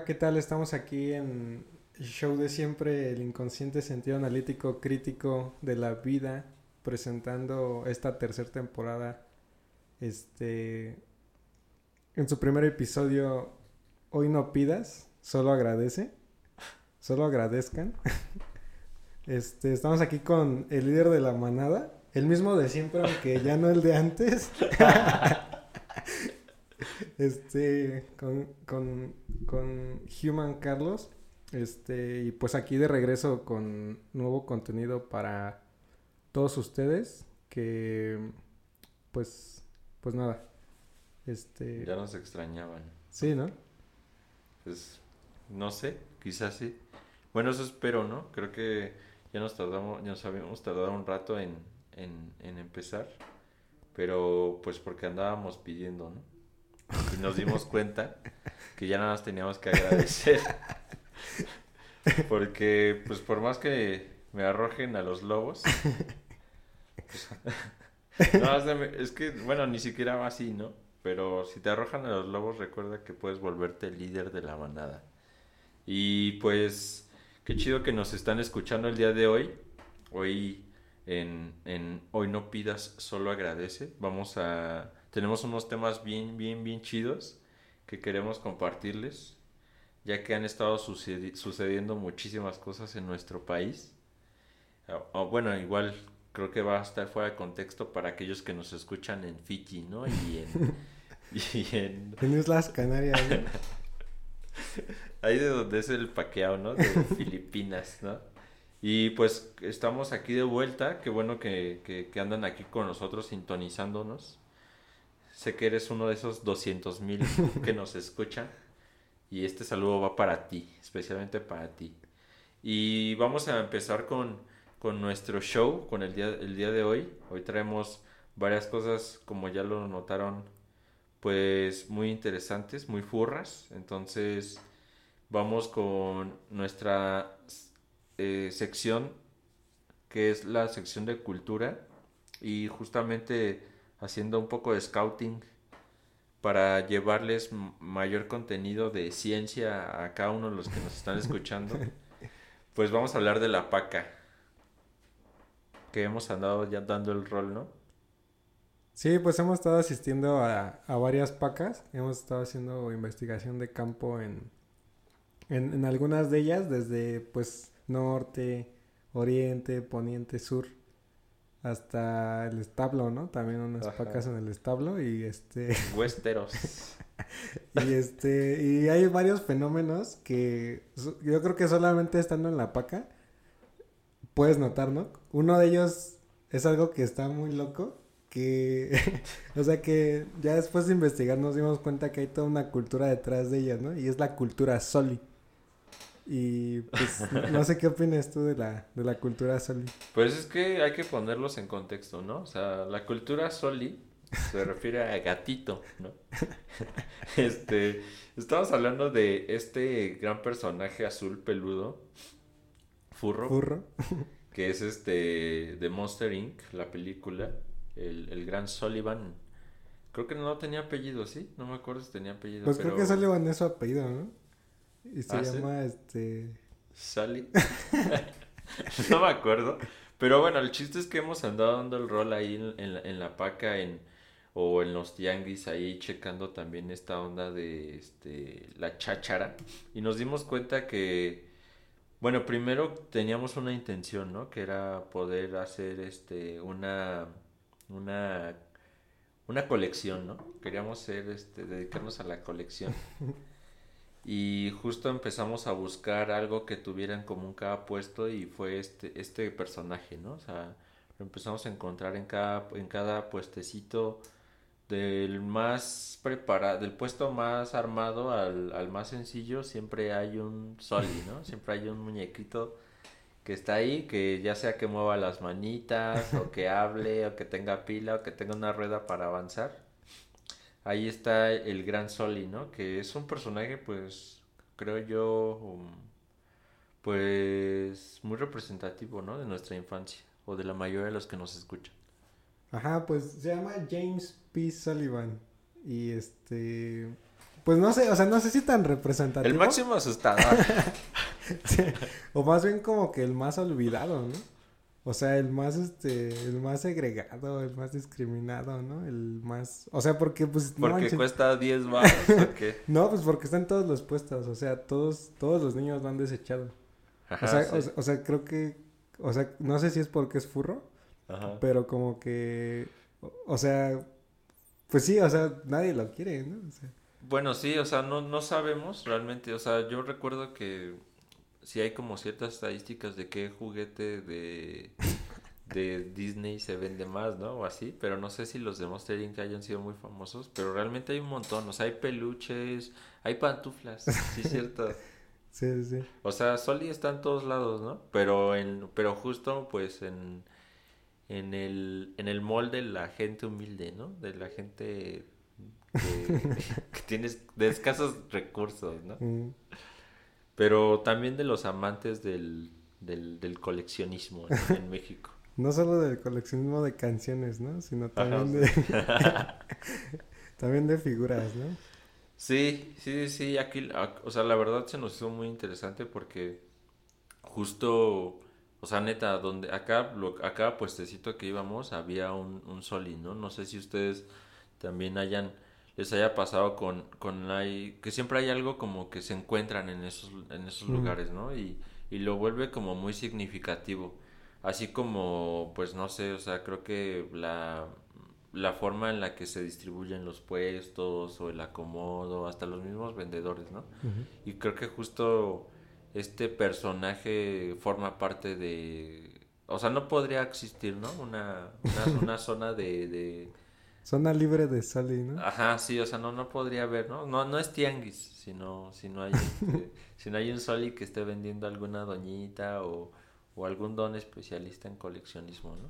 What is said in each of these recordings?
¿qué tal? Estamos aquí en el show de siempre, el inconsciente sentido analítico crítico de la vida, presentando esta tercera temporada. Este, en su primer episodio, hoy no pidas, solo agradece, solo agradezcan. Este, estamos aquí con el líder de la manada, el mismo de siempre, aunque ya no el de antes. este, con, con, con Human Carlos. Este, y pues aquí de regreso con nuevo contenido para todos ustedes. Que, pues, pues nada. Este. Ya nos extrañaban. Sí, ¿no? Pues, no sé, quizás sí. Bueno, eso espero, ¿no? Creo que ya nos tardamos, ya nos habíamos tardado un rato en, en, en empezar. Pero, pues, porque andábamos pidiendo, ¿no? Y nos dimos cuenta que ya nada más teníamos que agradecer. Porque, pues por más que me arrojen a los lobos. pues, no, es que, bueno, ni siquiera va así, ¿no? Pero si te arrojan a los lobos, recuerda que puedes volverte líder de la manada. Y pues, qué chido que nos están escuchando el día de hoy. Hoy en, en Hoy no pidas, solo agradece. Vamos a tenemos unos temas bien, bien, bien chidos que queremos compartirles, ya que han estado sucediendo muchísimas cosas en nuestro país. bueno, igual creo que va a estar fuera de contexto para aquellos que nos escuchan en Fiji, ¿no? Y en... y en... Islas Canarias, Ahí de donde es el paqueado, ¿no? De Filipinas, ¿no? Y pues estamos aquí de vuelta, qué bueno que, que, que andan aquí con nosotros sintonizándonos. Sé que eres uno de esos 200 mil que nos escuchan. Y este saludo va para ti, especialmente para ti. Y vamos a empezar con, con nuestro show, con el día, el día de hoy. Hoy traemos varias cosas, como ya lo notaron, pues muy interesantes, muy furras. Entonces vamos con nuestra eh, sección, que es la sección de cultura. Y justamente haciendo un poco de scouting para llevarles mayor contenido de ciencia a cada uno de los que nos están escuchando, pues vamos a hablar de la paca, que hemos andado ya dando el rol, ¿no? Sí, pues hemos estado asistiendo a, varias pacas, hemos estado haciendo investigación de campo en, en, en algunas de ellas, desde pues norte, oriente, poniente, sur hasta el establo, ¿no? También unas pacas en el establo y este... Huesteros. y este, y hay varios fenómenos que yo creo que solamente estando en la paca puedes notar, ¿no? Uno de ellos es algo que está muy loco, que, o sea que ya después de investigar nos dimos cuenta que hay toda una cultura detrás de ellas, ¿no? Y es la cultura soli. Y pues no sé qué opinas tú de la, de la cultura soli. Pues es que hay que ponerlos en contexto, ¿no? O sea, la cultura soli se refiere a gatito, ¿no? Este, estamos hablando de este gran personaje azul peludo, Furro. Furro. Que es este de Monster Inc., la película, el, el gran Sullivan. Creo que no tenía apellido, ¿sí? No me acuerdo si tenía apellido. Pues creo que Sullivan es su apellido, ¿no? Y se ah, llama este. Sally. no me acuerdo. Pero bueno, el chiste es que hemos andado dando el rol ahí en, la, en la paca en, o en los tianguis ahí checando también esta onda de este, la cháchara. Y nos dimos cuenta que, bueno, primero teníamos una intención, ¿no? Que era poder hacer este, una, una, una colección, ¿no? Queríamos ser, este, dedicarnos a la colección. y justo empezamos a buscar algo que tuvieran como un cada puesto y fue este este personaje no o sea lo empezamos a encontrar en cada en cada puestecito del más preparado del puesto más armado al, al más sencillo siempre hay un soli no siempre hay un muñequito que está ahí que ya sea que mueva las manitas o que hable o que tenga pila o que tenga una rueda para avanzar ahí está el gran Soli, ¿no? Que es un personaje, pues, creo yo, um, pues, muy representativo, ¿no? De nuestra infancia, o de la mayoría de los que nos escuchan. Ajá, pues se llama James P. Sullivan. Y este, pues no sé, o sea, no sé si tan representativo. El máximo asustador. Sí, o más bien como que el más olvidado, ¿no? O sea, el más, este, el más segregado, el más discriminado, ¿no? El más, o sea, porque pues... no Porque manches. cuesta 10 baros o qué. No, pues porque están todos los puestos, o sea, todos, todos los niños lo han desechado. Ajá, o, sea, sí. o, sea- o sea, creo que, o sea, no sé si es porque es furro, Ajá. pero como que, o, o sea, pues sí, o sea, nadie lo quiere, ¿no? O sea, Bueno, sí, o sea, no, no sabemos realmente. O sea, yo recuerdo que sí hay como ciertas estadísticas de qué juguete de, de Disney se vende más, ¿no? O así, pero no sé si los de Monster Inc. hayan sido muy famosos, pero realmente hay un montón. O sea, hay peluches, hay pantuflas, sí es cierto. sí, sí. O sea, Soli está en todos lados, ¿no? Pero en, pero justo pues en, en el, en el mall de la gente humilde, ¿no? De la gente que, que tiene de escasos recursos, ¿no? Mm. Pero también de los amantes del, del, del coleccionismo en México. No solo del coleccionismo de canciones, ¿no? Sino también Ajá, de, también de figuras, ¿no? Sí, sí, sí, aquí, o sea, la verdad se nos hizo muy interesante porque justo, o sea, neta, donde acá, lo, a cada puestecito que íbamos había un, un Soli, ¿no? No sé si ustedes también hayan, les haya pasado con, con hay, que siempre hay algo como que se encuentran en esos, en esos Mm. lugares, ¿no? Y, y lo vuelve como muy significativo. Así como, pues no sé, o sea, creo que la, la forma en la que se distribuyen los puestos o el acomodo, hasta los mismos vendedores, ¿no? Y creo que justo este personaje forma parte de... O sea, no podría existir, ¿no? Una, una, una zona de, de... Zona libre de Sally, ¿no? Ajá, sí, o sea, no, no podría haber, ¿no? No, no es tianguis, sino, sino hay, este, si no hay un Soli que esté vendiendo alguna doñita o, o algún don especialista en coleccionismo, ¿no?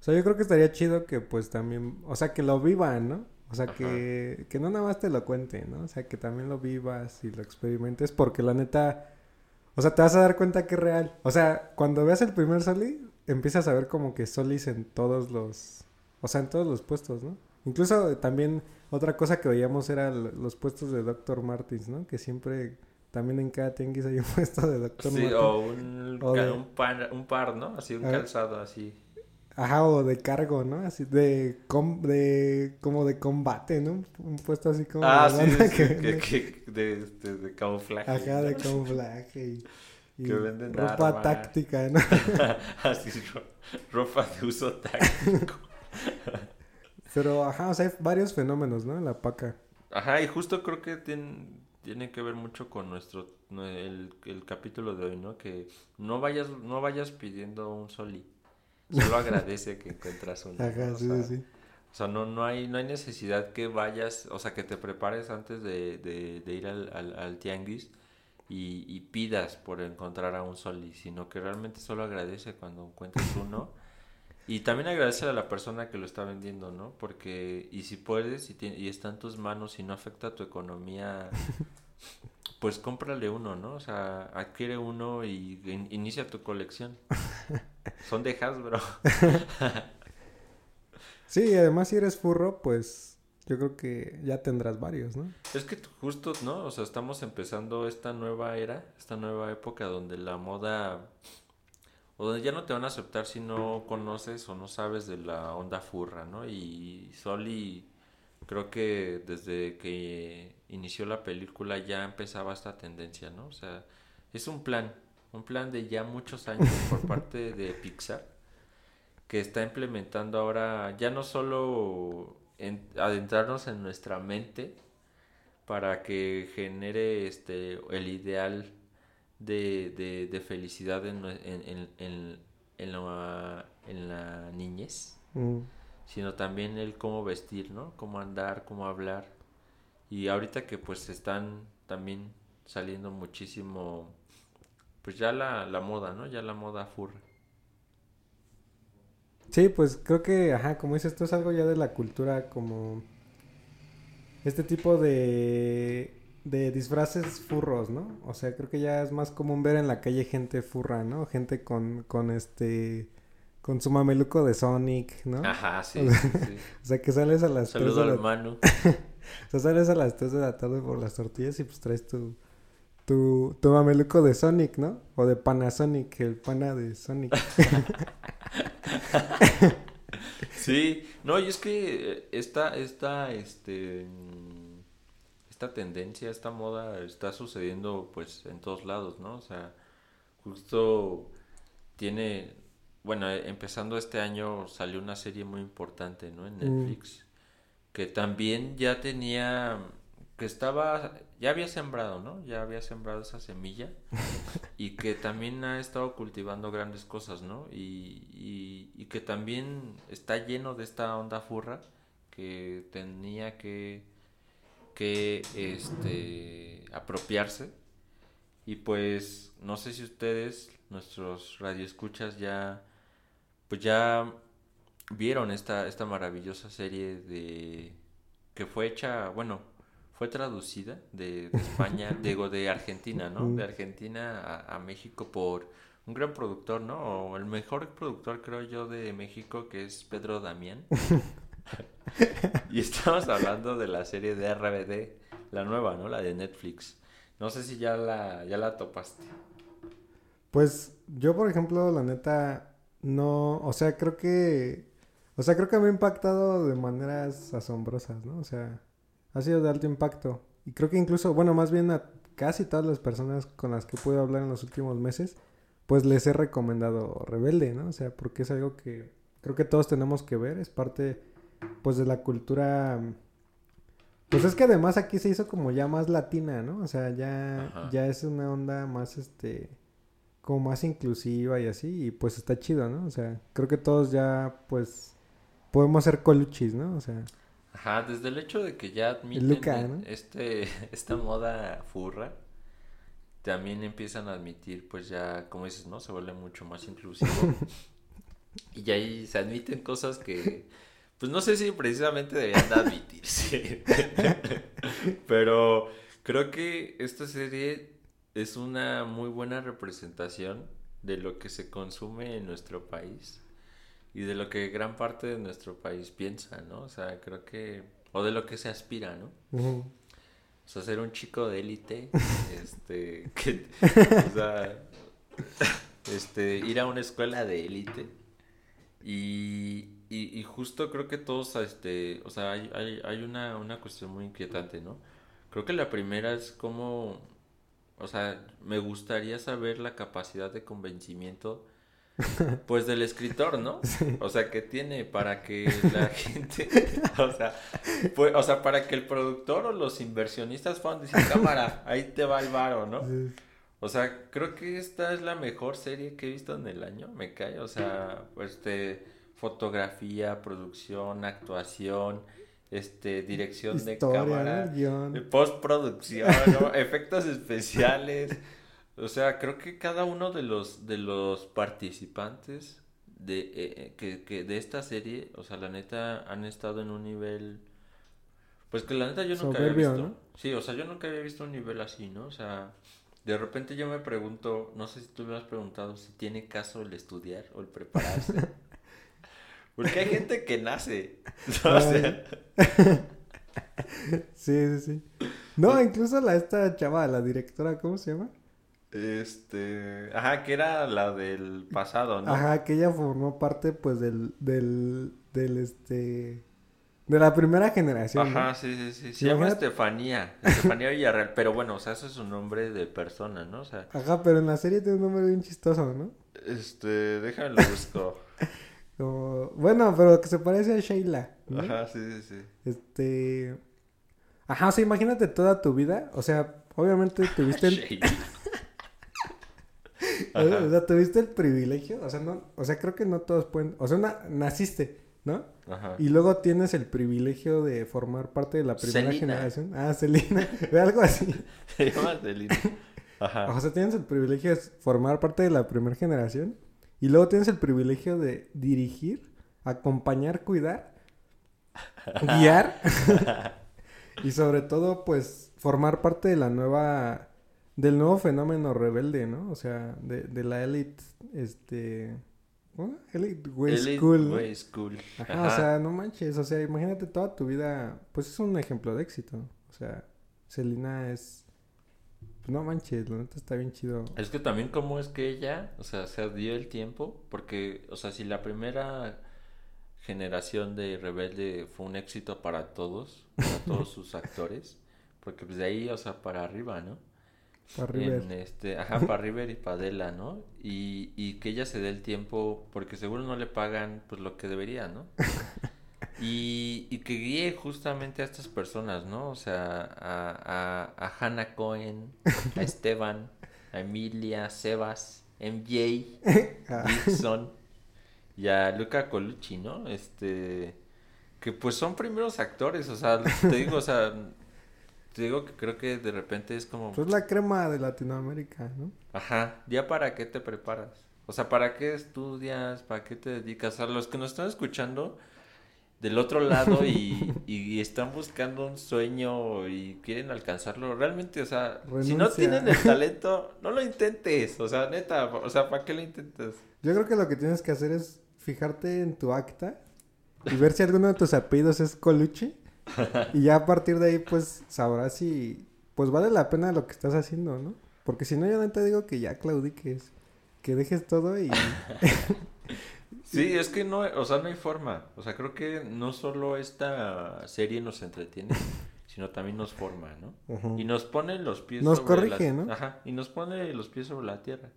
O sea, yo creo que estaría chido que pues también, o sea, que lo vivan, ¿no? O sea, Ajá. que, que no nada más te lo cuente, ¿no? O sea, que también lo vivas y lo experimentes porque la neta, o sea, te vas a dar cuenta que es real. O sea, cuando veas el primer Soli, empiezas a ver como que Solis en todos los, o sea, en todos los puestos, ¿no? Incluso eh, también otra cosa que veíamos era los puestos de Dr. Martins, ¿no? Que siempre, también en cada tianguis hay un puesto de Dr. Sí, Martins. o un, O de- un, par, un par, ¿no? Así un calzado, así. Ajá, o de cargo, ¿no? Así de, com- de como de combate, ¿no? Un puesto así como Ah, de sí, que que, vende- que- de, este, de camuflaje. Ajá, de camuflaje y, y Que venden ropa táctica, ¿no? Así, ro- ropa de uso táctico. Pero, ajá, o sea, hay varios fenómenos, ¿no? En la paca. Ajá, y justo creo que tiene, tiene que ver mucho con nuestro, no, el, el capítulo de hoy, ¿no? Que no vayas, no vayas pidiendo un soli. Solo agradece que encuentras uno. ¿no? Ajá, O sí, sea, sí. O sea, no, no hay, no hay necesidad que vayas, o sea, que te prepares antes de, de, de ir al, al, al tianguis y, y pidas por encontrar a un soli, sino que realmente solo agradece cuando encuentres uno. Y también agradece a la persona que lo está vendiendo, ¿no? Porque, y si puedes y, y está en tus manos y no afecta a tu economía, pues cómprale uno, ¿no? O sea, adquiere uno y in- inicia tu colección. Son de Hasbro. Sí, y además si eres furro, pues yo creo que ya tendrás varios, ¿no? Es que justo, ¿no? O sea, estamos empezando esta nueva era, esta nueva época donde la moda, o donde ya no te van a aceptar si no conoces o no sabes de la onda furra, ¿no? Y Soli, creo que desde que inició la película ya empezaba esta tendencia, ¿no? O sea, es un plan, un plan de ya muchos años por parte de Pixar que está implementando ahora ya no solo en- adentrarnos en nuestra mente para que genere este el ideal de, de, de felicidad en, en, en, en la, en la niñez, Mm. sino también el cómo vestir, ¿no? Cómo andar, cómo hablar. Y ahorita que pues están también saliendo muchísimo, pues ya la, la moda, ¿no? Ya la moda furra. Sí, pues creo que, ajá, como dices, esto es algo ya de la cultura como este tipo de, de disfraces furros, ¿no? O sea, creo que ya es más común ver en la calle gente furra, ¿no? Gente con, con este, con su mameluco de Sonic, ¿no? Ajá, sí, O sea, sí, sí. O sea, que sales a las Saludo al la, Manu. o sea, sales a las 3 de la tarde por las tortillas y pues traes tu, tu, tu mameluco de Sonic, ¿no? O de Panasonic, el pana de Sonic. sí, no, y es que eh, esta, esta, este, esta tendencia, esta moda está sucediendo pues en todos lados, ¿no? O sea, justo tiene, bueno, eh, empezando este año salió una serie muy importante, ¿no? En Mm. Netflix, que también ya tenía, que estaba, ya había sembrado, ¿no? Ya había sembrado esa semilla y que también ha estado cultivando grandes cosas, ¿no? Y, y, y que también está lleno de esta onda furra que tenía que, que, este, apropiarse. Y pues, no sé si ustedes, nuestros radioescuchas, ya, pues ya vieron esta, esta maravillosa serie de, que fue hecha, bueno, fue traducida de, de España, digo, de Argentina, ¿no? De Argentina a, a México por un gran productor, ¿no? O el mejor productor, creo yo, de México, que es Pedro Damián. Y estamos hablando de la serie de RBD, la nueva, ¿no? La de Netflix. No sé si ya la, ya la topaste. Pues yo, por ejemplo, la neta, no, o sea, creo que, o sea, creo que me ha impactado de maneras asombrosas, ¿no? O sea, ha sido de alto impacto. Y creo que incluso, bueno, más bien a casi todas las personas con las que pude hablar en los últimos meses, pues les he recomendado Rebelde, ¿no? O sea, porque es algo que creo que todos tenemos que ver, es parte, pues, de la cultura... Pues es que además aquí se hizo como ya más latina, ¿no? O sea, ya, Ajá. ya es una onda más, este, como más inclusiva y así, y pues está chido, ¿no? O sea, creo que todos ya, pues, podemos ser coluchis, ¿no? O sea, Ajá, desde el hecho de que ya admiten Luca, ¿no? este, esta moda furra, también empiezan a admitir, pues ya, como dices, ¿no? Se vuelve mucho más inclusivo. y ya ahí se admiten cosas que, pues no sé si precisamente deberían de admitirse. Pero creo que esta serie es una muy buena representación de lo que se consume en nuestro país y de lo que gran parte de nuestro país piensa, ¿no? O sea, creo que, o de lo que se aspira, ¿no? ujú. O sea, ser un chico de élite, este, que, o sea, este, ir a una escuela de élite y, y, y justo creo que todos, este, o sea, hay, hay, hay una, una cuestión muy inquietante, ¿no? Creo que la primera es como, o sea, me gustaría saber la capacidad de convencimiento, pues, del escritor, ¿no? O sea, que tiene para que la gente, o sea, pues, o sea, para que el productor o los inversionistas puedan decir, cámara, ahí te va el varo, ¿no? Sí. O sea, creo que esta es la mejor serie que he visto en el año, me cae. O sea, este, fotografía, producción, actuación, este, dirección de cámara, eh, postproducción, ¿no? efectos especiales. O sea, creo que cada uno de los de los participantes de eh, eh, que, que de esta serie, o sea, la neta han estado en un nivel pues que la neta yo nunca había visto. ¿no? Sí, o sea, yo nunca había visto un nivel así, ¿no? O sea, de repente yo me pregunto, no sé si tú me has preguntado si tiene caso el estudiar o el prepararse. Porque hay gente que nace. ¿no? O sea, Sí, sí, sí. No, incluso la esta chava, la directora, ¿cómo se llama? este, ajá, que era la del pasado, ¿no? Ajá, que ella formó parte, pues, del, del, del, este, de la primera generación, ¿no? Ajá, sí, sí, sí. Se llama Estefanía. Estefanía Villarreal. Pero bueno, o sea, eso es un nombre de persona, ¿no? O sea, Ajá, pero en la serie tiene un nombre bien chistoso, ¿no? este, déjame lo busco. Como, bueno, pero que se parece a Sheila, ¿no? Ajá, sí, sí, sí. Este, ajá, o sea, imagínate toda tu vida, o sea, obviamente tuviste el, Sheila. o sea, tuviste el privilegio, o sea, no, o sea, creo que no todos pueden, o sea, na- naciste, ¿no? Ajá. Y luego tienes el privilegio de formar parte de la primera generación. Ah, Celina, algo así. Se llama Celina. Ajá. O sea, tienes el privilegio de formar parte de la primera generación. Y luego tienes el privilegio de dirigir, acompañar, cuidar, guiar. y sobre todo, pues, formar parte de la nueva, del nuevo fenómeno rebelde, ¿no? O sea, de, de la élite, este, ¿cómo? Elite Way Elite School. Way School. Ajá, Ajá. o sea, no manches, o sea, imagínate toda tu vida, pues es un ejemplo de éxito. O sea, Selena es, no manches, la neta está bien chido. Es que también cómo es que ella, o sea, se dio el tiempo, porque, o sea, si la primera generación de Rebelde fue un éxito para todos, para todos sus actores, porque pues de ahí, o sea, para arriba, ¿no? Para River. Este, ajá, para River y para Adela, ¿no? Y, y que ella se dé el tiempo, porque seguro no le pagan pues lo que debería, ¿no? Y, y que guíe justamente a estas personas, ¿no? O sea, a, a, a Hannah Cohen, a Esteban, a Emilia, Sebas, MJ, Ah, Dixon y a Luca Colucci, ¿no? Este, que pues son primeros actores, o sea, te digo, o sea, te digo que creo que de repente es como, pues la crema de Latinoamérica, ¿no? ajá, ya para qué te preparas, o sea, para qué estudias, para qué te dedicas, a los que nos están escuchando del otro lado y, y están buscando un sueño y quieren alcanzarlo, realmente, o sea, si no tienen el talento, no lo intentes, o sea, neta, o sea, ¿para qué lo intentas? Yo creo que lo que tienes que hacer es fijarte en tu acta y ver si alguno de tus apellidos es Colucci. Y ya a partir de ahí, pues sabrás si pues vale la pena lo que estás haciendo, ¿no? Porque si no, yo no te digo que ya claudiques, que dejes todo y... Sí, es que no, o sea, no hay forma. O sea, creo que no solo esta serie nos entretiene, sino también nos forma, ¿no? Y nos pone los pies Nos sobre corrige, la... ¿no? Ajá, y nos pone los pies sobre la tierra,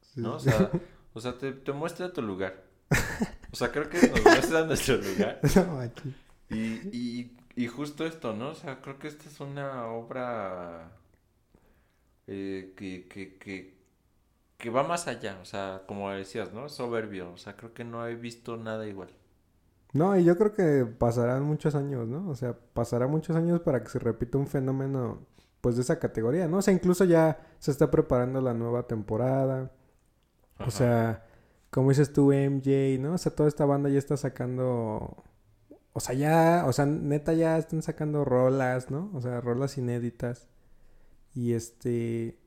Sí. ¿no? O sea, o sea te, te muestra tu lugar. O sea, creo que nos muestra nuestro lugar. Y justo esto, ¿no? O sea, creo que esta es una obra eh, que, que, que, que va más allá. O sea, como decías, ¿no? Soberbio. O sea, creo que no he visto nada igual. No, y yo creo que pasarán muchos años, ¿no? O sea, pasará muchos años para que se repita un fenómeno, pues, de esa categoría, ¿no? O sea, incluso ya se está preparando la nueva temporada. O Ajá. sea, como dices tú, MJ, ¿no? O sea, toda esta banda ya está sacando... O sea, ya, o sea, neta ya están sacando rolas, ¿no? O sea, rolas inéditas. Y este...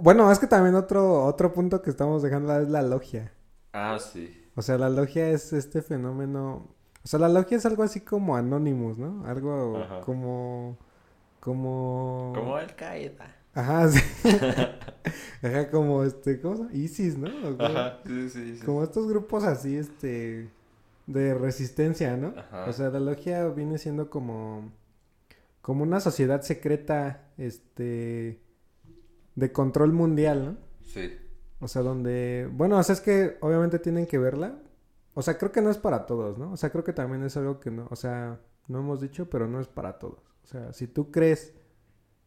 Bueno, es que también otro, otro punto que estamos dejando es la logia. Ah, sí. O sea, la logia es este fenómeno. O sea, la logia es algo así como Anonymous, ¿no? Algo Ajá. como. Como. Como Al Qaeda. Ajá, sí. Ajá, como este. ¿Cómo se llama? ISIS, ¿no? Como, Ajá, sí, sí, sí. como estos grupos así, este. De resistencia, ¿no? Ajá. O sea, la logia viene siendo como. Como una sociedad secreta, este. De control mundial, ¿no? Sí. O sea, donde... Bueno, o sea, es que obviamente tienen que verla. O sea, creo que no es para todos, ¿no? O sea, creo que también es algo que no... O sea, no hemos dicho, pero no es para todos. O sea, si tú crees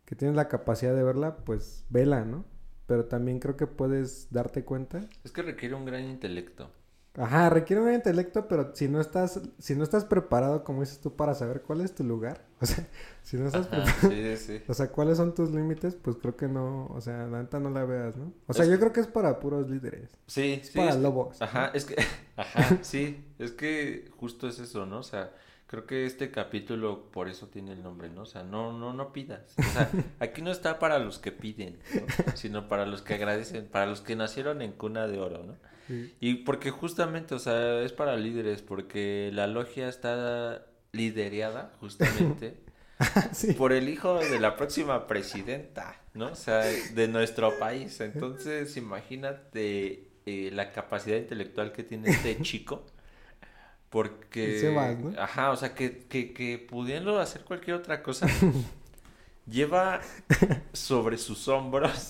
que tienes la capacidad de verla, pues vela, ¿no? Pero también creo que puedes darte cuenta. Es que requiere un gran intelecto. Ajá, requiere un intelecto, pero si no estás, si no estás preparado, como dices tú, para saber cuál es tu lugar, o sea, si no estás Ajá, preparado, sí, sí. o sea, cuáles son tus límites, pues creo que no, o sea, la neta no la veas, ¿no? O sea, Es yo que- creo que es para puros líderes, Sí, es sí. para es- lobos. Ajá, es que, ajá, sí, es que justo es eso, ¿no? O sea, creo que este capítulo por eso tiene el nombre, ¿no? O sea, no, no, no pidas. O sea, aquí no está para los que piden, ¿no? Sino para los que agradecen, para los que nacieron en cuna de oro, ¿no? Sí. Y porque justamente, o sea, es para líderes, porque la logia está liderada justamente Sí. por el hijo de la próxima presidenta, ¿no? O sea, de nuestro país. Entonces, imagínate eh, la capacidad intelectual que tiene este chico. Porque... Sebas, ¿no? Ajá, o sea, que, que, que pudiendo hacer cualquier otra cosa, lleva sobre sus hombros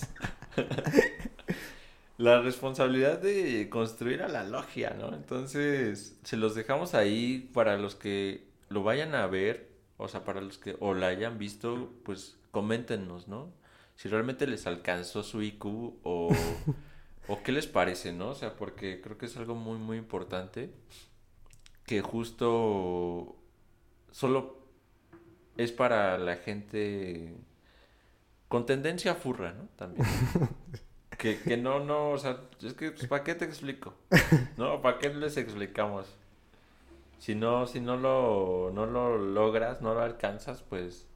la responsabilidad de construir a la logia, ¿no? Entonces, se los dejamos ahí para los que lo vayan a ver, o sea, para los que o la hayan visto, pues coméntenos, ¿no? Si realmente les alcanzó su IQ o, o qué les parece, ¿no? O sea, porque creo que es algo muy, muy importante que justo solo es para la gente con tendencia furra, ¿no? También. Que, que no, no, o sea, es que, pues, ¿para qué te explico? ¿No? ¿Para qué les explicamos? Si no, si no lo, no lo logras, no lo alcanzas, pues,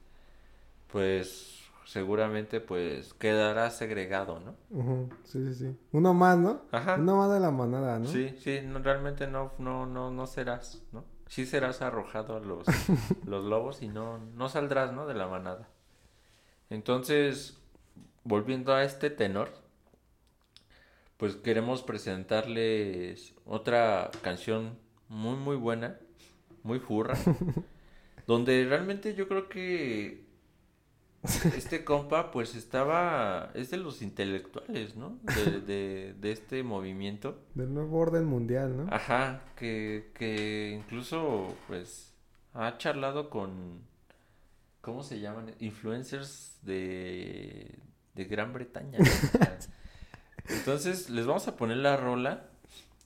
pues, seguramente pues quedará segregado, ¿no? Ujú, Sí, sí, sí. Uno más, ¿no? Ajá. Uno más de la manada, ¿no? Sí, sí, no, realmente no, no, no, no serás, ¿no? Sí serás arrojado a los, los lobos y no, no saldrás, ¿no? De la manada. Entonces, volviendo a este tenor, pues queremos presentarles otra canción muy, muy buena, muy furra, donde realmente yo creo que este compa pues estaba, es de los intelectuales, ¿no? De, de, de este movimiento. Del nuevo orden mundial, ¿no? Ajá, que, que incluso pues ha charlado con, ¿cómo se llaman? Influencers de, de Gran Bretaña. ¿no? Entonces les vamos a poner la rola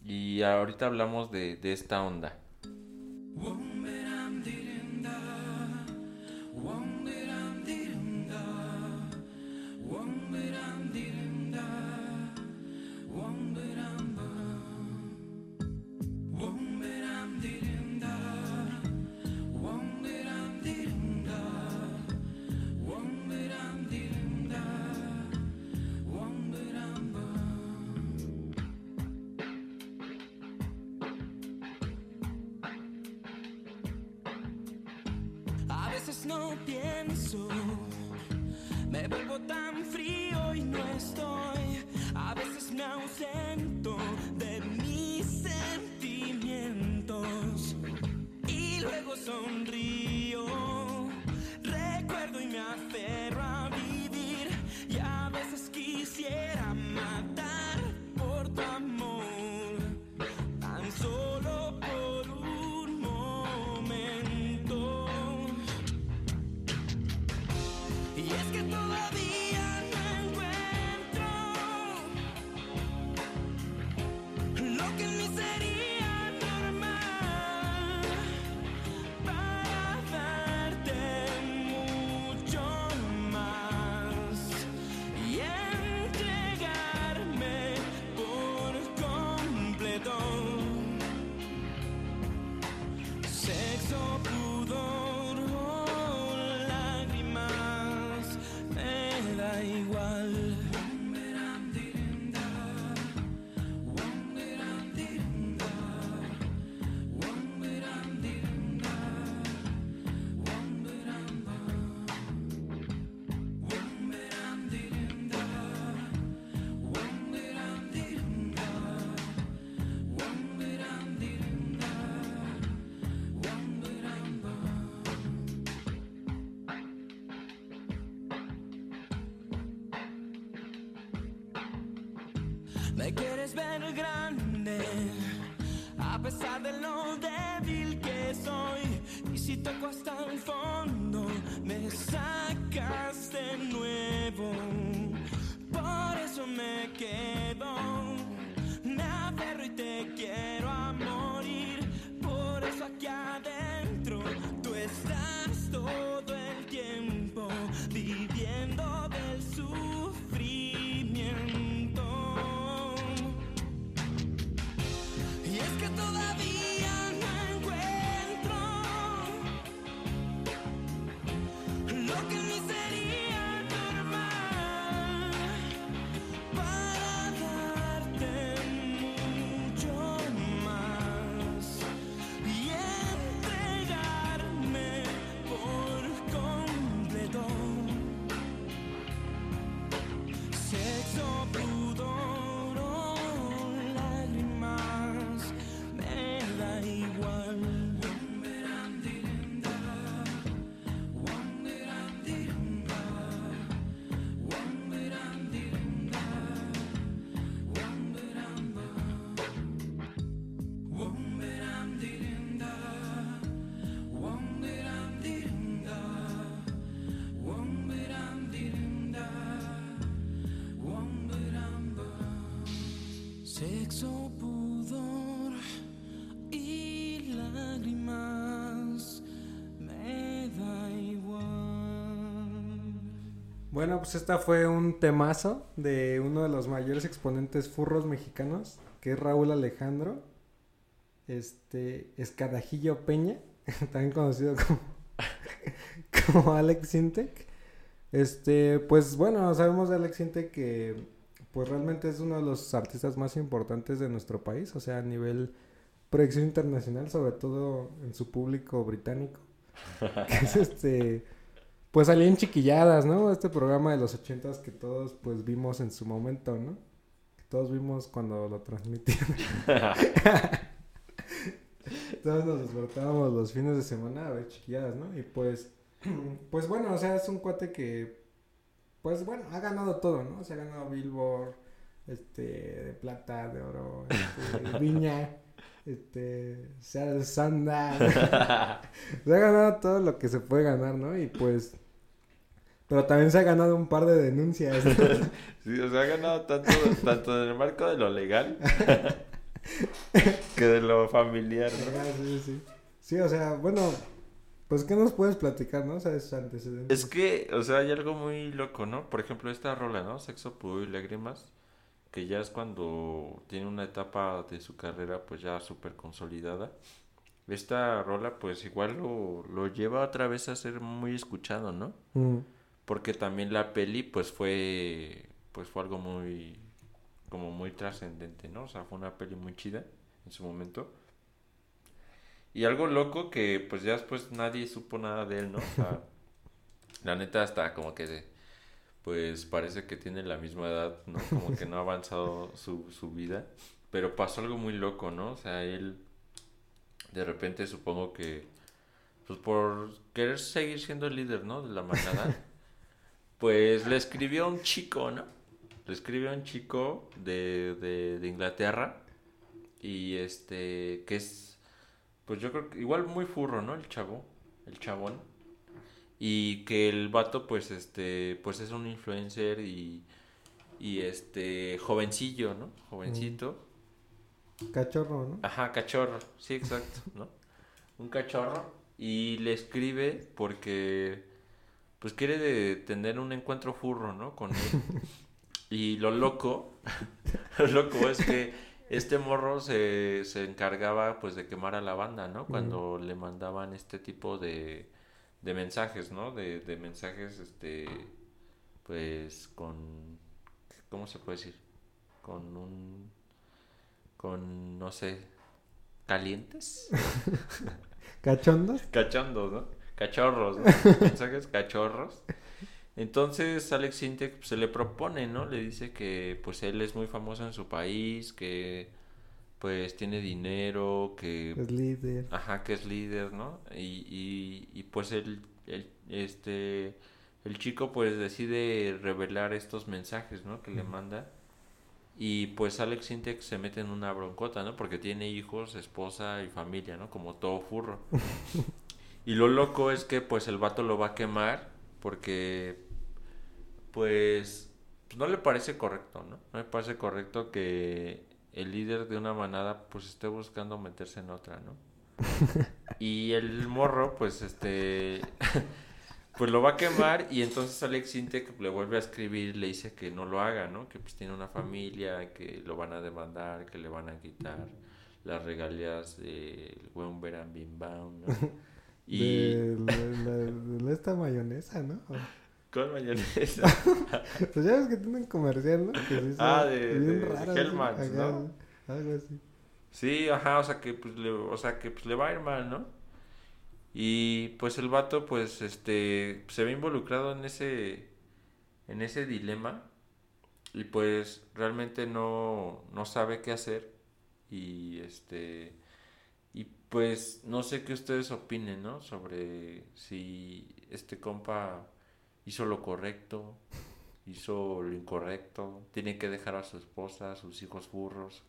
y ahorita hablamos de, de esta onda. Sexo, Me quieres ver Bueno, pues esta fue un temazo de uno de los mayores exponentes furros mexicanos, que es Raúl Alejandro, este, Escadajillo Peña, también conocido como, como Alex Sintek. Este, pues bueno, sabemos de Alex Intec que pues realmente es uno de los artistas más importantes de nuestro país, o sea, a nivel proyección internacional, sobre todo en su público británico. que es este, pues salían chiquilladas, ¿no? Este programa de los ochentas que todos pues vimos en su momento, ¿no? Que todos vimos cuando lo transmitían. todos nos despertábamos los fines de semana a ver chiquilladas, ¿no? Y pues, pues bueno, o sea, es un cuate que, pues bueno, ha ganado todo, ¿no? Se ha ganado Billboard, este, de plata, de oro, este, viña, este, sea Sanda. se ha ganado todo lo que se puede ganar, ¿no? Y pues, pero también se ha ganado un par de denuncias. ¿no? Sí, o sea, ha ganado tanto, tanto en el marco de lo legal que de lo familiar, ¿no? Sí, sí. Sí, o sea, bueno, pues ¿qué nos puedes platicar, no? O sea, esos antecedentes. Es que, o sea, hay algo muy loco, ¿no? Por ejemplo, esta rola, ¿no? Sexo, pudor y lágrimas, que ya es cuando tiene una etapa de su carrera, pues ya súper consolidada. Esta rola, pues igual lo, lo lleva otra vez a ser muy escuchado, ¿no? Mm, Porque también la peli, pues fue, pues fue algo muy, como muy trascendente, ¿no? O sea, fue una peli muy chida en su momento. Y algo loco que, pues ya después nadie supo nada de él, ¿no? O sea, la neta hasta como que, pues parece que tiene la misma edad, ¿no? Como que no ha avanzado su, su vida. Pero pasó algo muy loco, ¿no? O sea, él, de repente supongo que, pues por querer seguir siendo el líder, ¿no? De la manada, pues le escribió a un chico, ¿no? Le escribió a un chico de, de, de Inglaterra y este, que es, pues yo creo que igual muy furro, ¿no? El chavo, el chabón. Y que el vato, pues, este, pues es un influencer y, y este, jovencillo, ¿no? Jovencito. Cachorro, ¿no? Ajá, cachorro, sí, exacto, ¿no? Un cachorro y le escribe porque pues quiere de tener un encuentro furro, ¿no? Con él. Y lo loco, lo loco es que este morro se, se encargaba pues de quemar a la banda, ¿no? Cuando le mandaban este tipo de, de mensajes, ¿no? De, de mensajes, este, pues con, ¿cómo se puede decir? Con un, con, no sé, calientes. ¿Cachondos? Cachondos, ¿no? Cachorros, ¿no? Mensajes cachorros. Entonces Alex Intec pues, se le propone, ¿no? Le dice que pues él es muy famoso en su país, que pues tiene dinero, que Es líder. ajá, que es líder, ¿no? Y, y, y pues el, el este el chico pues decide revelar estos mensajes, ¿no? Que le manda. Y pues Alex Intec se mete en una broncota, ¿no? Porque tiene hijos, esposa y familia, ¿no? Como todo furro. Y lo loco es que pues el vato lo va a quemar porque pues no le parece correcto, ¿no? No le parece correcto que el líder de una manada pues esté buscando meterse en otra, ¿no? Y el morro pues este pues lo va a quemar y entonces Alex Intec le vuelve a escribir, le dice que no lo haga, ¿no? Que pues tiene una familia, que lo van a demandar, que le van a quitar las regalías del buen Beran Bim Bam, ¿no? Y De, la- la- de esta mayonesa, ¿no? Con mayonesa. Pues ya ves que tienen comercial, ¿no? Que sí son Ah, de- de ¿no? Algo así. Sí, ajá, o sea que pues le, o sea que pues le va a ir mal, ¿no? Y pues el vato pues este se ve involucrado en ese en ese dilema y pues realmente no no sabe qué hacer y este y pues no sé qué ustedes opinen, ¿no? Sobre si este compa hizo lo correcto, hizo lo incorrecto, tiene que dejar a su esposa, a sus hijos burros.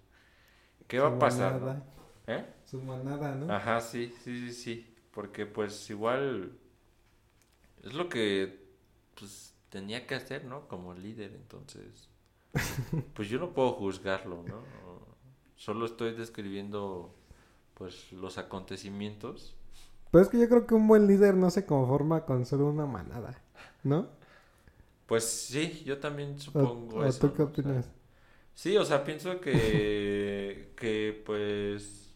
¿Qué va a pasar? no? manada, ¿Eh? Su manada, ¿no? Ajá, sí, sí, sí, sí. Porque pues igual es lo que pues tenía que hacer, ¿no? Como líder, entonces. Pues yo no puedo juzgarlo, ¿no? Solo estoy describiendo pues los acontecimientos. Pero es que yo creo que un buen líder no se conforma con solo una manada, ¿no? Pues sí, yo también ¿O, supongo o eso. tú qué. Sí, o sea, pienso que, que pues,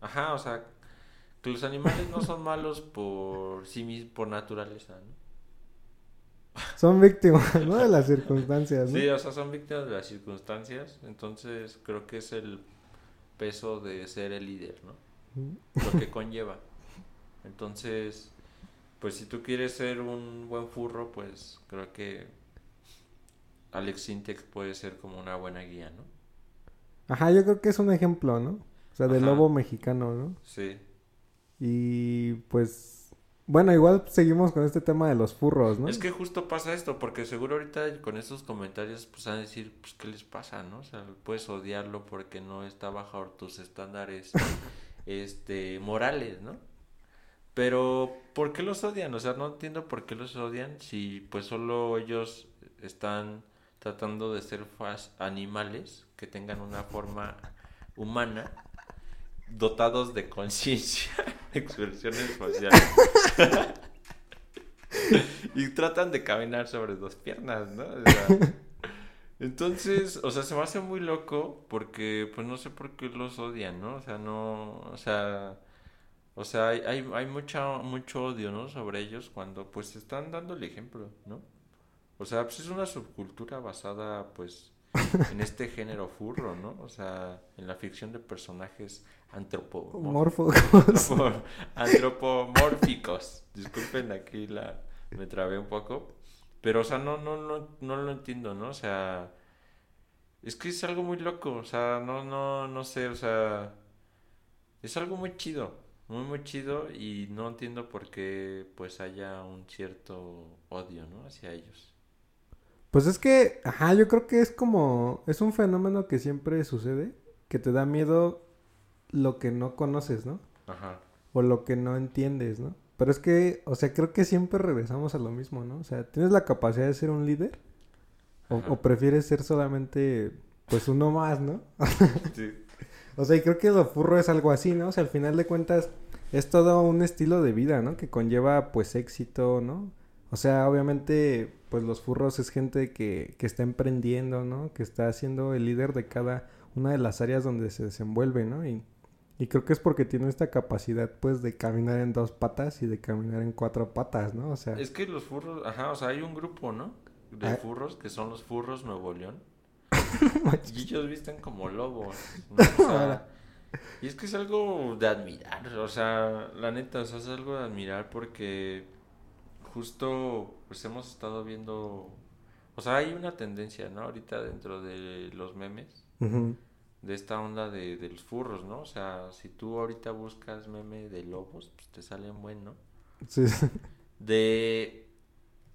ajá, o sea, que los animales no son malos por sí mismos, por naturaleza, ¿no? Son víctimas, ¿no? De las circunstancias, ¿no? Sí, o sea, son víctimas de las circunstancias, entonces creo que es el peso de ser el líder, ¿no? Lo que conlleva. Entonces, pues si tú quieres ser un buen furro, pues creo que Alex Sintek puede ser como una buena guía, ¿no? Ajá, yo creo que es un ejemplo, ¿no? O sea, del Ajá. lobo mexicano, ¿no? Sí. Y pues, bueno, igual seguimos con este tema de los furros, ¿no? Es que justo pasa esto, porque seguro ahorita con estos comentarios pues van a decir, pues qué les pasa, ¿no? O sea, puedes odiarlo porque no está bajo tus estándares este morales, ¿no? Pero ¿por qué los odian? O sea, no entiendo por qué los odian si pues solo ellos están tratando de ser animales que tengan una forma humana dotados de conciencia, expresiones faciales. y tratan de caminar sobre dos piernas, ¿no? O sea, entonces, o sea, se me hace muy loco porque, pues, no sé por qué los odian, ¿no? O sea, no, o sea, o sea, hay, hay, hay mucha, mucho odio, ¿no? Sobre ellos cuando, pues, están dando el ejemplo, ¿no? O sea, pues es una subcultura basada, pues, en este género furro, ¿no? O sea, en la ficción de personajes antropomórficos. Antropomórficos. Disculpen aquí la me trabé un poco, pero o sea, no no no no lo entiendo, ¿no? O sea, es que es algo muy loco, o sea, no no no sé, o sea, es algo muy chido, muy muy chido y no entiendo por qué pues haya un cierto odio, ¿no? hacia ellos. Pues es que, ajá, yo creo que es como, es un fenómeno que siempre sucede, que te da miedo lo que no conoces, ¿no? Ajá. O lo que no entiendes, ¿no? Pero es que, o sea, creo que siempre regresamos a lo mismo, ¿no? O sea, ¿tienes la capacidad de ser un líder? ¿O, o prefieres ser solamente, pues, uno más, ¿no? Sí. O sea, y creo que lo furro es algo así, ¿no? O sea, al final de cuentas es todo un estilo de vida, ¿no? Que conlleva pues éxito, ¿no? O sea, obviamente pues los furros es gente que, que está emprendiendo, ¿no? Que está siendo el líder de cada una de las áreas donde se desenvuelve, ¿no? Y, y creo que es porque tiene esta capacidad pues de caminar en dos patas y de caminar en cuatro patas, ¿no? O sea, Es que los furros, ajá, o sea, hay un grupo, ¿no? De Ah. furros que son los furros Nuevo León. y ellos visten como lobos. ¿no? O sea, y es que es algo de admirar, o sea, la neta, o sea, es algo de admirar porque justo pues hemos estado viendo, o sea, hay una tendencia, ¿no? Ahorita dentro de los memes, de esta onda de, de los furros, ¿no? O sea, si tú ahorita buscas meme de lobos, pues te salen buen, ¿no? Sí. de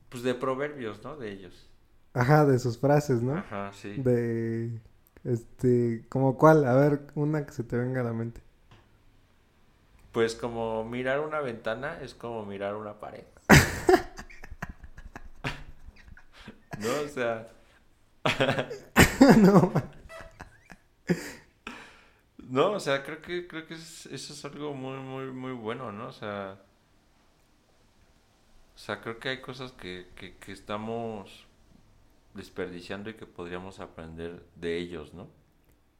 pues de proverbios, ¿no? De ellos. Ajá, de sus frases, ¿no? Ajá, sí. De, este, como cuál, a ver, una que se te venga a la mente. Pues como mirar una ventana es como mirar una pared. no, o sea, no, no, o sea, creo que creo que es- eso es algo muy muy muy bueno, ¿no? O sea, o sea, creo que hay cosas que, que, que estamos desperdiciando y que podríamos aprender de ellos, ¿no?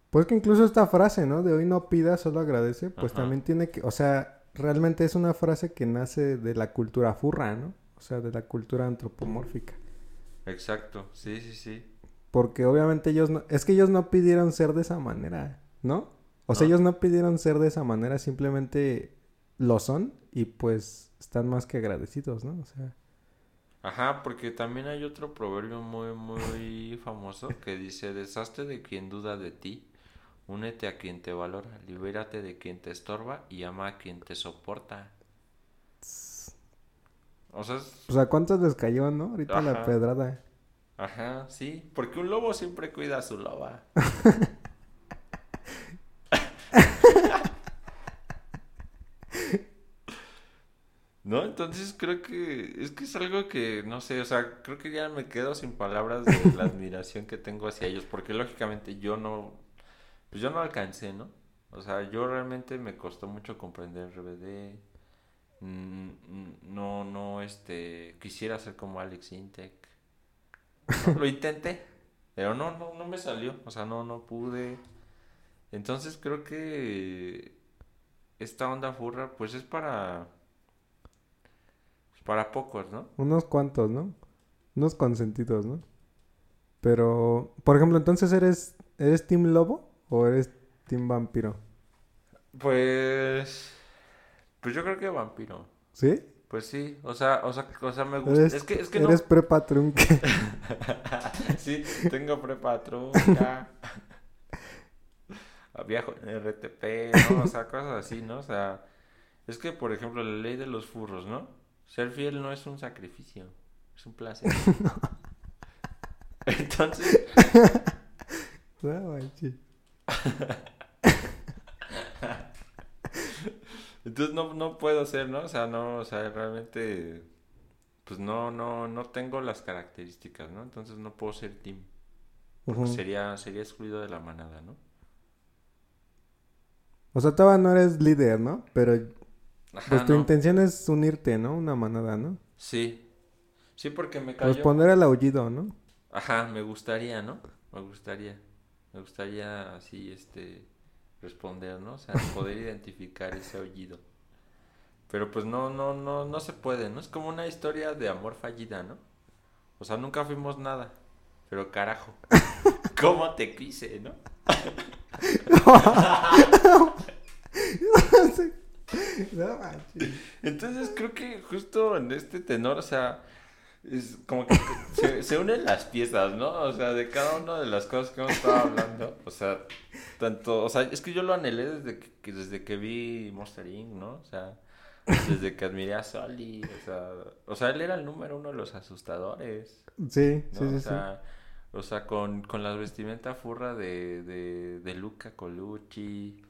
Pues que incluso esta frase, ¿no? De hoy no pidas, solo agradece, pues Ajá. también tiene que, o sea, realmente es una frase que nace de la cultura furra, ¿no? O sea, de la cultura antropomórfica. Exacto, sí, sí, sí. Porque obviamente ellos no, es que ellos no pidieron ser de esa manera, ¿no? O sea, ellos no pidieron ser de esa manera, simplemente lo son y pues están más que agradecidos, ¿no? O sea, Ajá, porque también hay otro proverbio muy, muy famoso que dice, deshazte de quien duda de ti, únete a quien te valora, libérate de quien te estorba y ama a quien te soporta. O sea, es- o sea, ¿cuántos les cayó, no? Ahorita la pedrada. ajá, sí, porque un lobo siempre cuida a su loba. ¿No? Entonces creo que es que es algo que, no sé, o sea, creo que ya me quedo sin palabras de la admiración que tengo hacia ellos, porque lógicamente yo no, pues yo no alcancé, ¿no? O sea, yo realmente me costó mucho comprender RBD, mm, mm, no, no, este, quisiera ser como Alex Intec, ¿no? Lo intenté, pero no, no, no me salió, o sea, no, no pude, entonces creo que esta onda furra, pues es para... Para pocos, ¿no? Unos cuantos, ¿no? Unos consentidos, ¿no? Pero, por ejemplo, entonces eres, ¿eres Team Lobo o eres Team Vampiro? Pues. Pues yo creo que vampiro. ¿Sí? Pues sí, o sea, o sea, o sea me gusta. Eres, es que, es que eres prepa no. sí, tengo prepa trunca. Viajo en RTP, ¿no? O sea, cosas así, ¿no? O sea, es que, por ejemplo, la ley de los furros, ¿no? Ser fiel no es un sacrificio, es un placer. Entonces, No, entonces no, no puedo ser, ¿no? O sea, no, o sea, realmente, pues no, no, no tengo las características, ¿no? Entonces no puedo ser team. Porque Ujú. sería, sería excluido de la manada, ¿no? O sea, todavía no eres líder, ¿no? Pero Ajá, pues tu no. intención es unirte, ¿no? Una manada, ¿no? Sí. Sí, porque me cayó. Responder al aullido, ¿no? Ajá, me gustaría, ¿no? Me gustaría. Me gustaría así, este, responder, ¿no? O sea, poder identificar ese aullido. Pero pues no, no, no, no se puede, ¿no? Es como una historia de amor fallida, ¿no? O sea, nunca fuimos nada. Pero carajo, ¿cómo te quise, no? No manches. Entonces creo que justo en este tenor, o sea, es como que se, se unen las piezas, ¿no? O sea, de cada una de las cosas que hemos estado hablando. O sea, tanto, o sea, es que yo lo anhelé desde que, desde que vi Monster Inc., ¿no? O sea, desde que admiré a Sully, o sea, o sea, él era el número uno de los asustadores, Sí, ¿no? sí, sí, o sí. sea, o sea, con, con la vestimenta furra de, de, de Luca Colucci,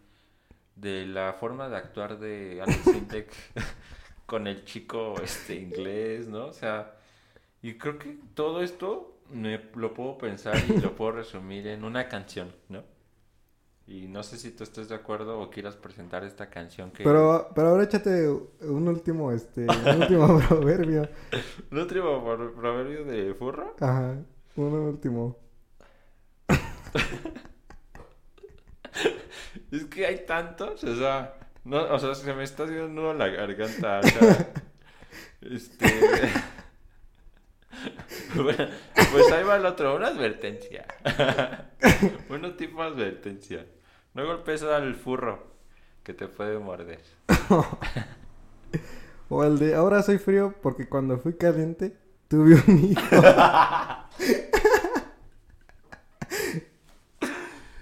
de la forma de actuar de Alex Sintek con el chico este inglés, ¿no? O sea, y creo que todo esto me lo puedo pensar y lo puedo resumir en una canción, ¿no? Y no sé si tú estés de acuerdo o quieras presentar esta canción que... Pero, pero ahora échate un último, este, un último proverbio. ¿No tribo por proverbio de furro? Ajá, un último. Es que hay tantos, o sea, no, o sea, se me está haciendo un nudo en la garganta, o sea, este... Bueno, pues ahí va el otro, una advertencia. Uno tipo advertencia. No golpes al furro que te puede morder. O el de ahora soy frío porque cuando fui caliente tuve un hijo.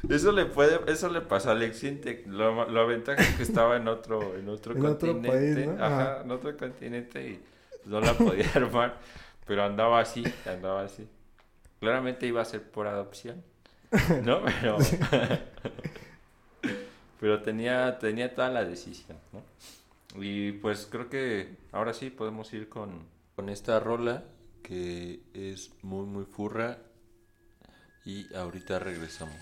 Eso le puede, eso le pasó a Alex Intec. Lo, lo ventaja es que estaba en otro, en otro En otro continente. país, ¿no? Ajá, Ajá. en otro continente y no la podía armar. Pero andaba así, andaba así. Claramente iba a ser por adopción. ¿No? Pero. pero tenía, tenía toda la decisión, ¿no? Y pues creo que ahora sí podemos ir con, con esta rola que es muy, muy furra. Y ahorita regresamos.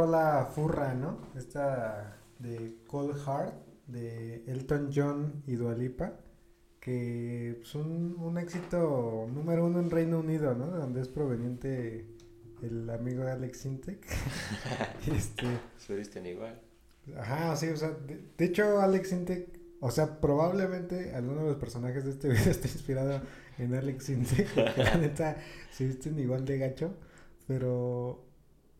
Rola furra, ¿no? Esta de Cold Heart de Elton John y Dua Lipa, que es un, un éxito número uno en Reino Unido, ¿no? De donde es proveniente el amigo Alex Sintek. este, Se visten igual. ajá, sí, o sea, de, de hecho Alex Sintek, o sea, probablemente alguno de los personajes de este video está inspirado en Alex Sintek, la neta se visten igual de gacho, pero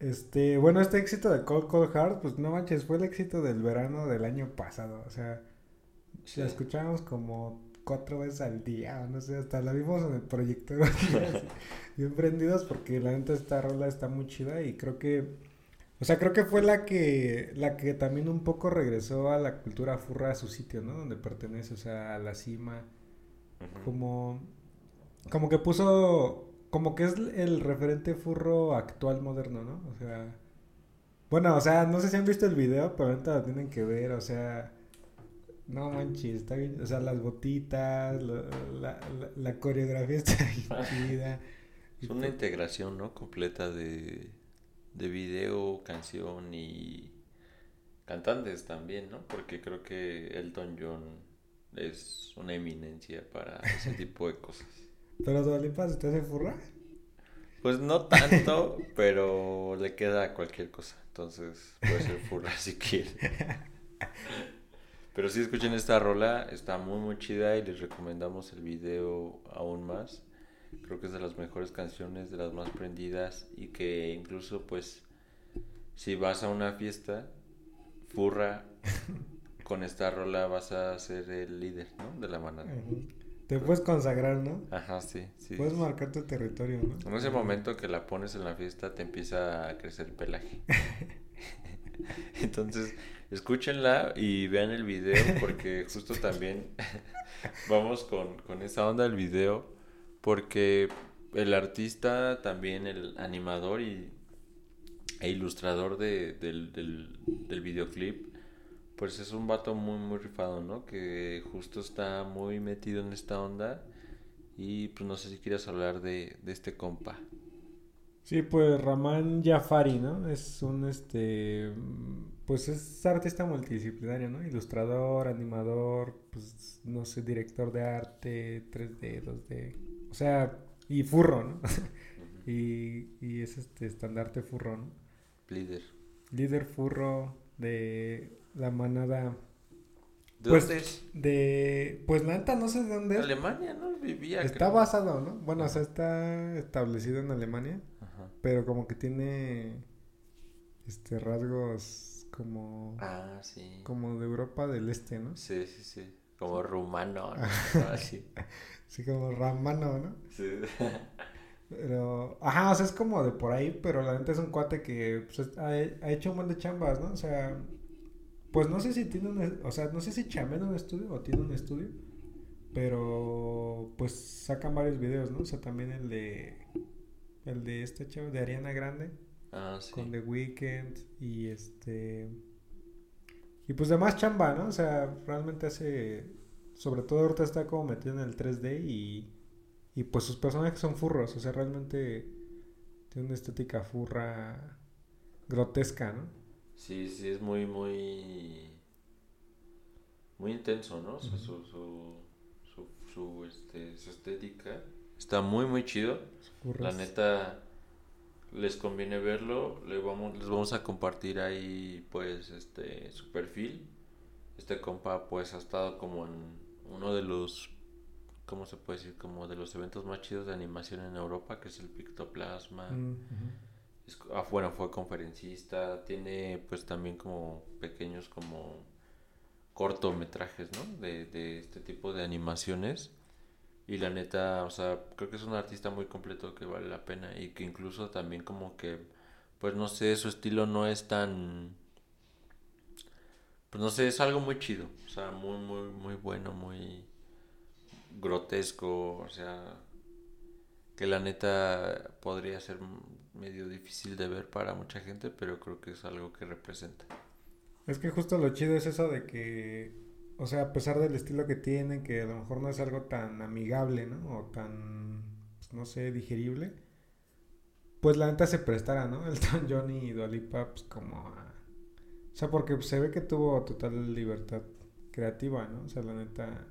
este, bueno, este éxito de Cold Cold Heart, pues no manches, fue el éxito del verano del año pasado. O sea, Sí. la escuchábamos como cuatro veces al día, no sé, hasta la vimos en el proyector bien prendidos porque la neta esta rola está muy chida y creo que, o sea, creo que fue la que, la que también un poco regresó a la cultura furra a su sitio, ¿no? Donde pertenece, o sea, a la cima, como, como que puso, como que es el referente furro actual moderno, ¿no? O sea, bueno, o sea, no sé si han visto el video, pero ahorita lo tienen que ver, o sea, no manches, está bien, o sea, las botitas, lo- la, la, la coreografía está bien chida. Es una integración, ¿no? Completa de, de video, canción y cantantes también, ¿no? Porque creo que Elton John es una eminencia para ese tipo de cosas. Pero Dua Lipa se te hace furra. Pues no tanto, pero le queda a cualquier cosa. Entonces puede ser furra si quiere. Pero si escuchen esta rola, está muy muy chida y les recomendamos el video aún más. Creo que es de las mejores canciones, de las más prendidas y que incluso pues si vas a una fiesta, furra, con esta rola vas a ser el líder, ¿no? De la manada. Ujú. Te puedes consagrar, ¿no? Ajá, sí, sí. Puedes marcar tu territorio, ¿no? En ese momento que la pones en la fiesta te empieza a crecer el pelaje. Entonces, escúchenla y vean el video porque justo también vamos con, con esa onda del video porque el artista, también el animador y, e ilustrador de- del, del, del videoclip, pues es un vato muy, muy rifado, ¿no? Que justo está muy metido en esta onda y pues no sé si quieres hablar de, de este compa. Sí, pues Ramán Jafari, ¿no? Es un, este, pues es artista multidisciplinario, ¿no? Ilustrador, animador, pues, no sé, director de arte, 3D, 2D, o sea, y furro, ¿no? y, y es este estandarte furro, ¿no? Líder. Líder furro de la manada ¿De Pues, dónde es? de, pues la neta no sé de dónde es. Alemania, ¿no? Vivía. Está creo. basado, ¿no? Bueno, o sea, está establecido en Alemania. Ajá. Pero como que tiene este rasgos como Ah, sí. como de Europa del Este, ¿no? Sí, sí, sí. Como rumano, ¿no? Así. Sí, como ramano, ¿no? Sí. Pero, ajá, o sea, es como de por ahí, pero la neta es un cuate que pues, es- ha, ha hecho un montón de chambas, ¿no? O sea, pues no sé si tiene un, o sea, no sé si un estudio o tiene un estudio, pero pues sacan varios videos, ¿no? O sea, también el de, el de este chavo, de Ariana Grande. Ah, sí. con The Weeknd y este y pues demás chamba, ¿no? O sea, realmente hace sobre todo ahorita está como metido en el 3D y y pues sus personajes son furros, o sea, realmente tiene una estética furra grotesca, ¿no? Sí, sí, es muy, muy. Muy intenso, ¿no? Su, su, su, su, su, este, su estética. Está muy, muy chido. La neta, les conviene verlo. Le vamos, les vamos a compartir ahí, pues, este, su perfil. Este compa, pues, ha estado como en uno de los ¿cómo se puede decir? Como de los eventos más chidos de animación en Europa, que es el Pictoplasma. Mm, bueno, fue conferencista, tiene pues también como pequeños como cortometrajes, ¿no? De, de este tipo de animaciones. Y la neta, o sea, creo que es un artista muy completo que vale la pena y que incluso también como que, pues no sé, su estilo no es tan... Pues no sé, es algo muy chido, o sea, muy, muy, muy bueno, muy grotesco, o sea, que la neta podría ser medio difícil de ver para mucha gente, pero creo que es algo que representa. Es que justo lo chido es eso de que, o sea, a pesar del estilo que tiene, que a lo mejor no es algo tan amigable, ¿no? O tan, pues, no sé, digerible, pues la neta se prestara, ¿no? El Don Johnny y Dua Lipa, pues como a... O sea, porque se ve que tuvo total libertad creativa, ¿no? O sea, la neta,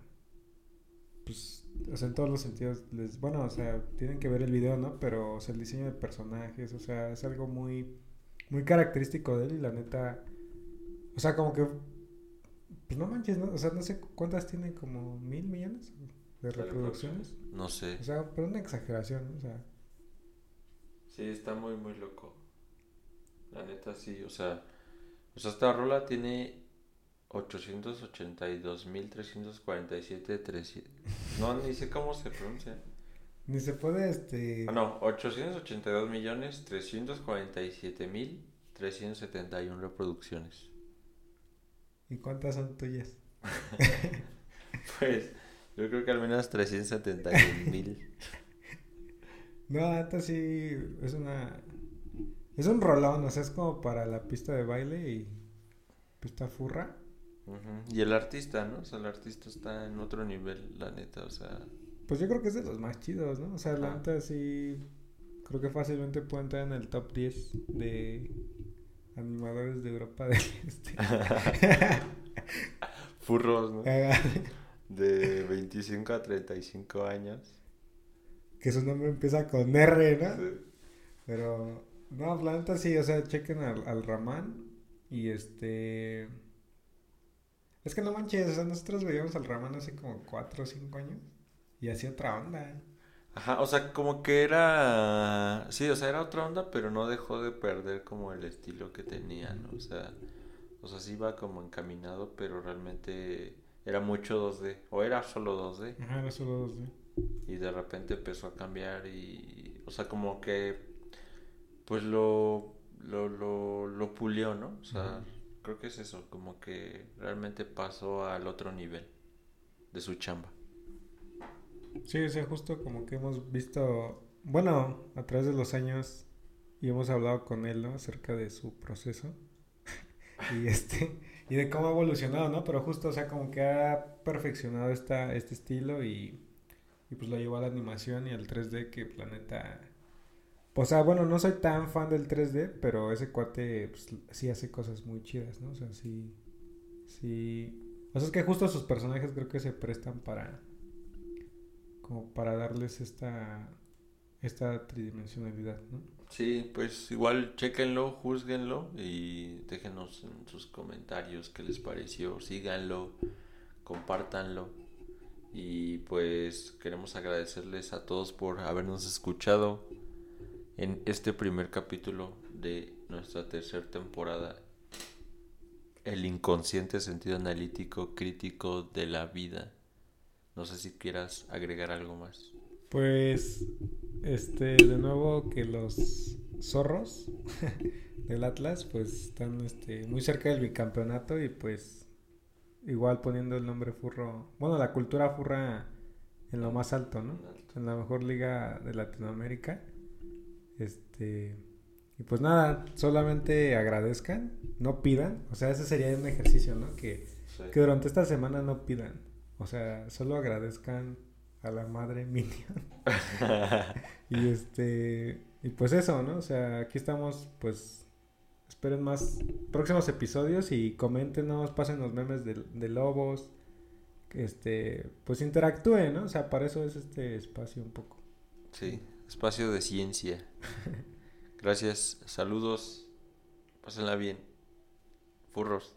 pues, o sea, en todos los sentidos, les, bueno, o sea, tienen que ver el video, ¿no? Pero, o sea, el diseño de personajes, o sea, es algo muy, muy característico de él y la neta... O sea, como que. Pues no manches, ¿no? O sea, no sé cuántas tiene, como mil millones de reproducciones. No sé. O sea, pero una exageración, ¿no? O sea, Sí, está muy, muy loco. La neta, sí, o sea, o sea, esta rola tiene 882.347 No, ni sé cómo se pronuncia. ni se puede, este. Ah, no, 882.347.371 reproducciones. ¿Y cuántas son tuyas? Pues, yo creo que al menos 371.000. No, neta sí, es una. Es un rolón, o sea, es como para la pista de baile y. Pista furra. Y el artista, ¿no? O sea, el artista está en otro nivel, la neta, o sea... Pues yo creo que es de los más chidos, ¿no? O sea, la neta sí. Creo que fácilmente puede entrar en el top 10 de animadores de Europa del Este. Furros, ¿no? De 25 a 35 años. que su nombre empieza con R, ¿no? Sí. Pero, no, la neta sí, o sea, chequen al, al Ramán y este... Es que no manches, o sea, nosotros veíamos al Ramán hace como 4 o 5 años y hacía otra onda. Ajá, o sea, como que era... Sí, o sea, era otra onda, pero no dejó de perder como el estilo que tenía, ¿no? O sea, o sea, sí iba como encaminado, pero realmente era mucho 2D, o era solo 2D, Ajá, era solo dos, ¿no? y de repente empezó a cambiar y... O sea, como que... Pues lo... Lo, lo, lo pulió, ¿no? O sea, creo que es eso, como que realmente pasó al otro nivel de su chamba. Sí, o sea, justo como que hemos visto, bueno, a través de los años y hemos hablado con él, ¿no? Acerca de su proceso y este y de cómo ha evolucionado, ¿no? Pero justo, o sea, como que ha perfeccionado esta, este estilo y, y pues lo llevó a la animación y al 3D que planeta... O sea, bueno, no soy tan fan del 3D, pero ese cuate pues, sí hace cosas muy chidas, ¿no? O sea, sí, sí... O sea, es que justo sus personajes creo que se prestan para como para darles esta esta tridimensionalidad, ¿no? Sí, pues igual chequenlo, juzguenlo y déjenos en sus comentarios qué les pareció, síganlo, compártanlo y pues queremos agradecerles a todos por habernos escuchado en este primer capítulo de nuestra tercera temporada, el inconsciente sentido analítico crítico de la vida. No sé si quieras agregar algo más. Pues este de nuevo que los zorros del Atlas pues están este muy cerca del bicampeonato y pues igual poniendo el nombre furro, bueno, la cultura furra en lo más alto, ¿no? En la mejor liga de Latinoamérica. Este y pues nada, solamente agradezcan, no pidan, o sea, ese sería un ejercicio, ¿no? Que Sí. que durante esta semana no pidan. O sea, solo agradezcan a la madre Minion. y este. Y pues eso, ¿no? O sea, aquí estamos, pues. Esperen más próximos episodios y coméntenos, pasen los memes de, de lobos. Este. Pues interactúen, ¿no? O sea, para eso es este espacio un poco. Sí, Espacio de ciencia. Gracias, saludos. Pásenla bien. Furros.